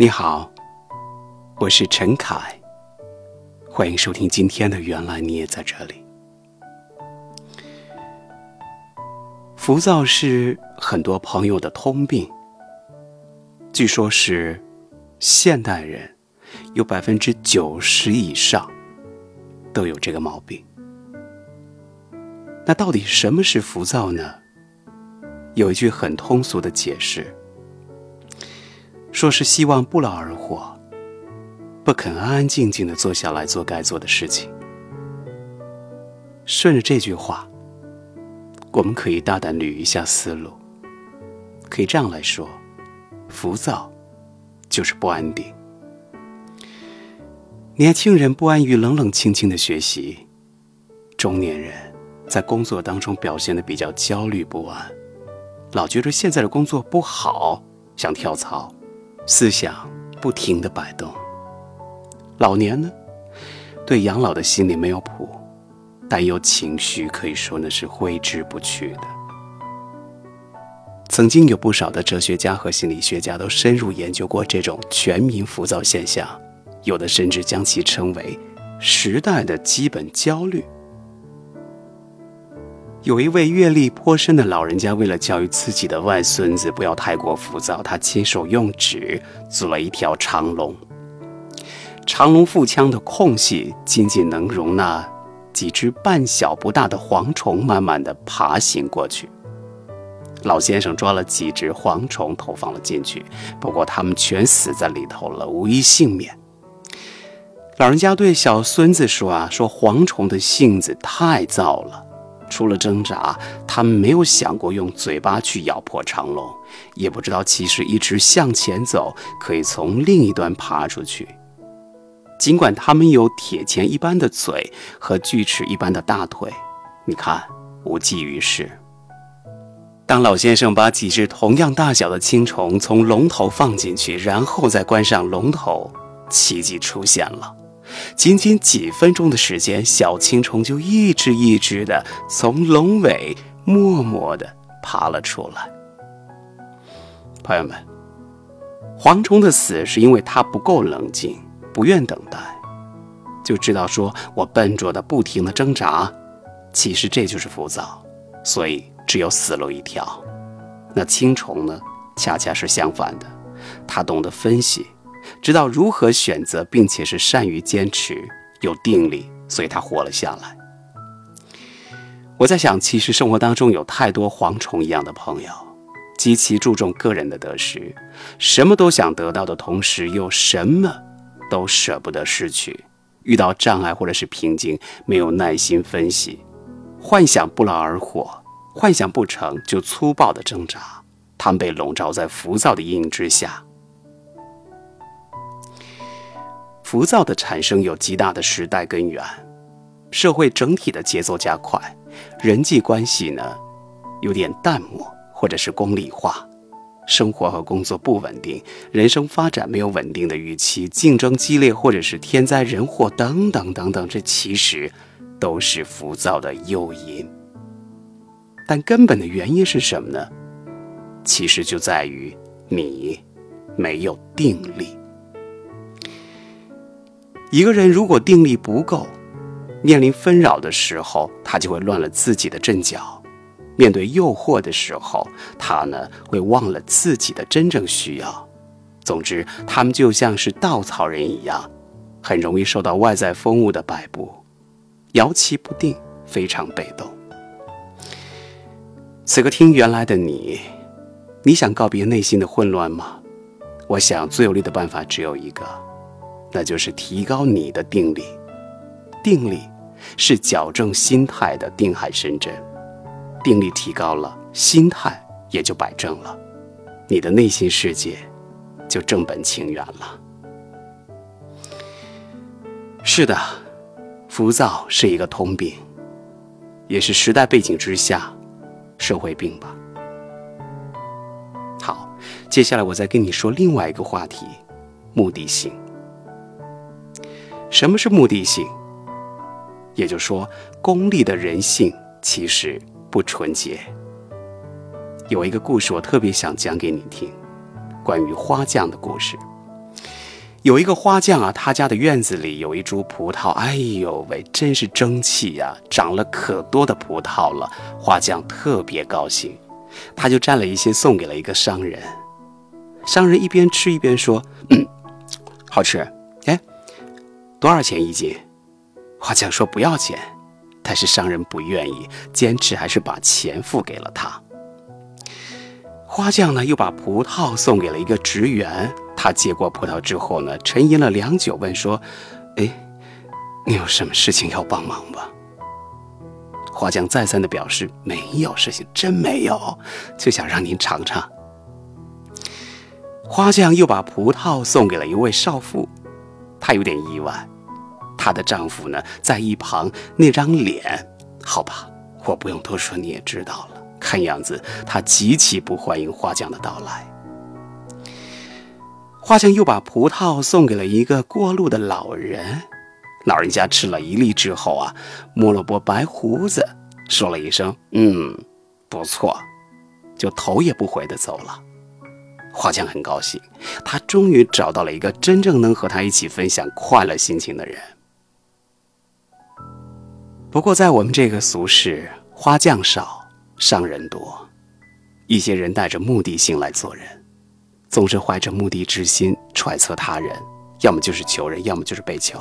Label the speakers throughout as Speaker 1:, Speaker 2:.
Speaker 1: 你好，我是陈凯，欢迎收听今天的《原来你也在这里》。浮躁是很多朋友的通病，据说是现代人有百分之九十以上都有这个毛病。那到底什么是浮躁呢？有一句很通俗的解释。说是希望不劳而获，不肯安安静静的坐下来做该做的事情。顺着这句话，我们可以大胆捋一下思路，可以这样来说：浮躁就是不安定。年轻人不安于冷冷清清的学习，中年人在工作当中表现的比较焦虑不安，老觉得现在的工作不好，想跳槽。思想不停的摆动，老年呢，对养老的心里没有谱，担忧情绪可以说呢是挥之不去的。曾经有不少的哲学家和心理学家都深入研究过这种全民浮躁现象，有的甚至将其称为时代的基本焦虑。有一位阅历颇深的老人家，为了教育自己的外孙子不要太过浮躁，他亲手用纸组了一条长龙。长龙腹腔的空隙仅仅能容纳几只半小不大的蝗虫慢慢的爬行过去。老先生抓了几只蝗虫投放了进去，不过它们全死在里头了，无一幸免。老人家对小孙子说：“啊，说蝗虫的性子太躁了。”除了挣扎，他们没有想过用嘴巴去咬破长龙，也不知道其实一直向前走可以从另一端爬出去。尽管他们有铁钳一般的嘴和锯齿一般的大腿，你看无济于事。当老先生把几只同样大小的青虫从龙头放进去，然后再关上龙头，奇迹出现了。仅仅几分钟的时间，小青虫就一只一只的从龙尾默默的爬了出来。朋友们，蝗虫的死是因为它不够冷静，不愿等待，就知道说我笨拙的不停的挣扎，其实这就是浮躁，所以只有死路一条。那青虫呢，恰恰是相反的，它懂得分析。知道如何选择，并且是善于坚持、有定力，所以他活了下来。我在想，其实生活当中有太多蝗虫一样的朋友，极其注重个人的得失，什么都想得到的同时，又什么都舍不得失去。遇到障碍或者是瓶颈，没有耐心分析，幻想不劳而获，幻想不成就粗暴的挣扎。他们被笼罩在浮躁的阴影之下。浮躁的产生有极大的时代根源，社会整体的节奏加快，人际关系呢有点淡漠或者是功利化，生活和工作不稳定，人生发展没有稳定的预期，竞争激烈或者是天灾人祸等等等等，这其实都是浮躁的诱因。但根本的原因是什么呢？其实就在于你没有定力。一个人如果定力不够，面临纷扰的时候，他就会乱了自己的阵脚；面对诱惑的时候，他呢会忘了自己的真正需要。总之，他们就像是稻草人一样，很容易受到外在风物的摆布，摇旗不定，非常被动。此刻听原来的你，你想告别内心的混乱吗？我想最有力的办法只有一个。那就是提高你的定力，定力是矫正心态的定海神针，定力提高了，心态也就摆正了，你的内心世界就正本清源了。是的，浮躁是一个通病，也是时代背景之下社会病吧。好，接下来我再跟你说另外一个话题，目的性。什么是目的性？也就是说，功利的人性其实不纯洁。有一个故事，我特别想讲给你听，关于花匠的故事。有一个花匠啊，他家的院子里有一株葡萄，哎呦喂，真是争气呀，长了可多的葡萄了。花匠特别高兴，他就摘了一些送给了一个商人。商人一边吃一边说：“嗯，好吃。多少钱一斤？”花匠说：“不要钱。”但是商人不愿意，坚持还是把钱付给了他。花匠呢，又把葡萄送给了一个职员。他接过葡萄之后呢，沉吟了良久，问说：“哎，你有什么事情要帮忙吗？”花匠再三的表示：“没有事情，真没有，就想让您尝尝。”花匠又把葡萄送给了一位少妇，她有点意外，她的丈夫呢在一旁那张脸，好吧，我不用多说，你也知道了。看样子他极其不欢迎花匠的到来。花匠又把葡萄送给了一个过路的老人，老人家吃了一粒之后啊，摸了摸白胡子，说了一声“嗯，不错”，就头也不回的走了。花匠很高兴，他终于找到了一个真正能和他一起分享快乐心情的人。不过，在我们这个俗世，花匠少，商人多，一些人带着目的性来做人。总是怀着目的之心揣测他人，要么就是求人，要么就是被求。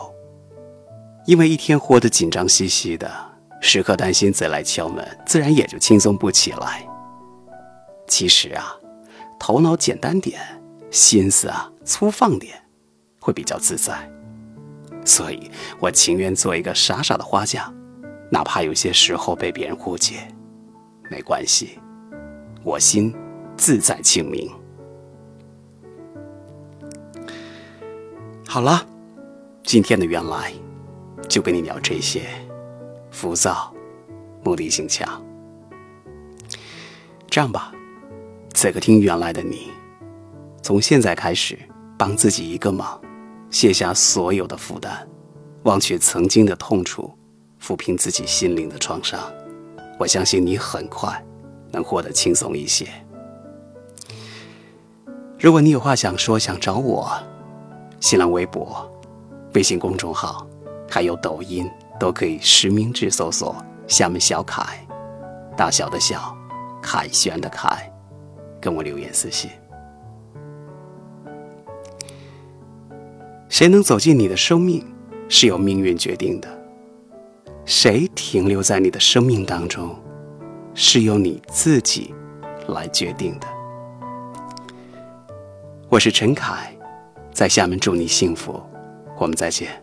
Speaker 1: 因为一天活得紧张兮兮的，时刻担心贼来敲门，自然也就轻松不起来。其实啊，头脑简单点，心思啊粗放点，会比较自在。所以我情愿做一个傻傻的花匠，哪怕有些时候被别人误解，没关系，我心自在清明。好了，今天的原来就跟你聊这些。浮躁，目的性强。这样吧，此刻听原来的你，从现在开始帮自己一个忙，卸下所有的负担，忘却曾经的痛楚，抚平自己心灵的创伤。我相信你很快能获得轻松一些。如果你有话想说，想找我。新浪微博、微信公众号，还有抖音，都可以实名制搜索“厦门小凯”，大小的小，凯旋的凯，跟我留言私信。谁能走进你的生命，是由命运决定的；谁停留在你的生命当中，是由你自己来决定的。我是陈凯。在厦门祝你幸福，我们再见。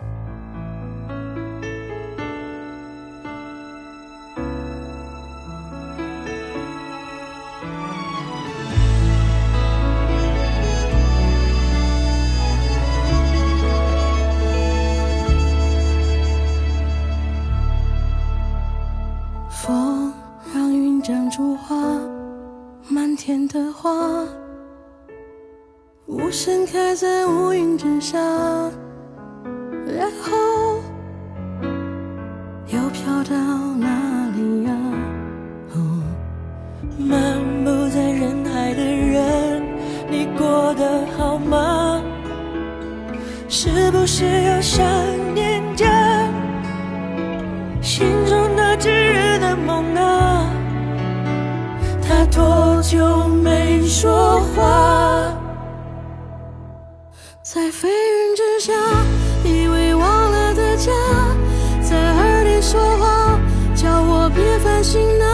Speaker 2: 又飘到哪里呀？
Speaker 3: 哦漫步在人海的人，你过得好吗？是不是又想念着心中那炙热的梦啊？他多久没说话？
Speaker 2: 在飞云之下，心
Speaker 3: 的。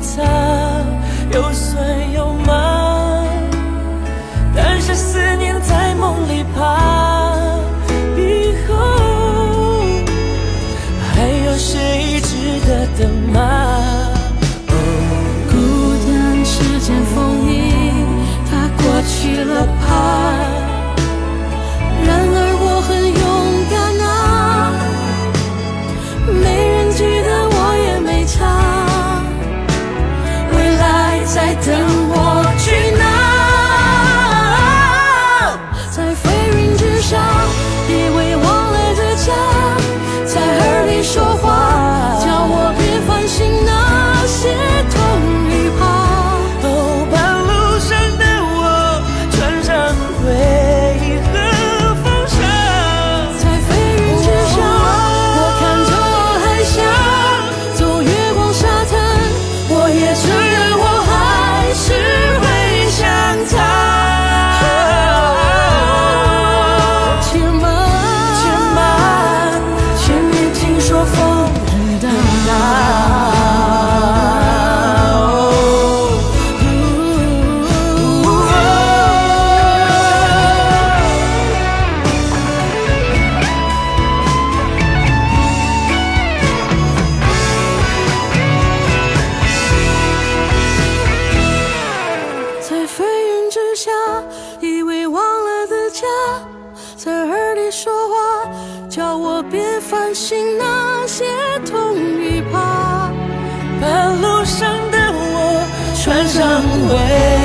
Speaker 3: 擦，又酸
Speaker 2: 又。相信那些痛与怕。
Speaker 3: 半路上的我穿上回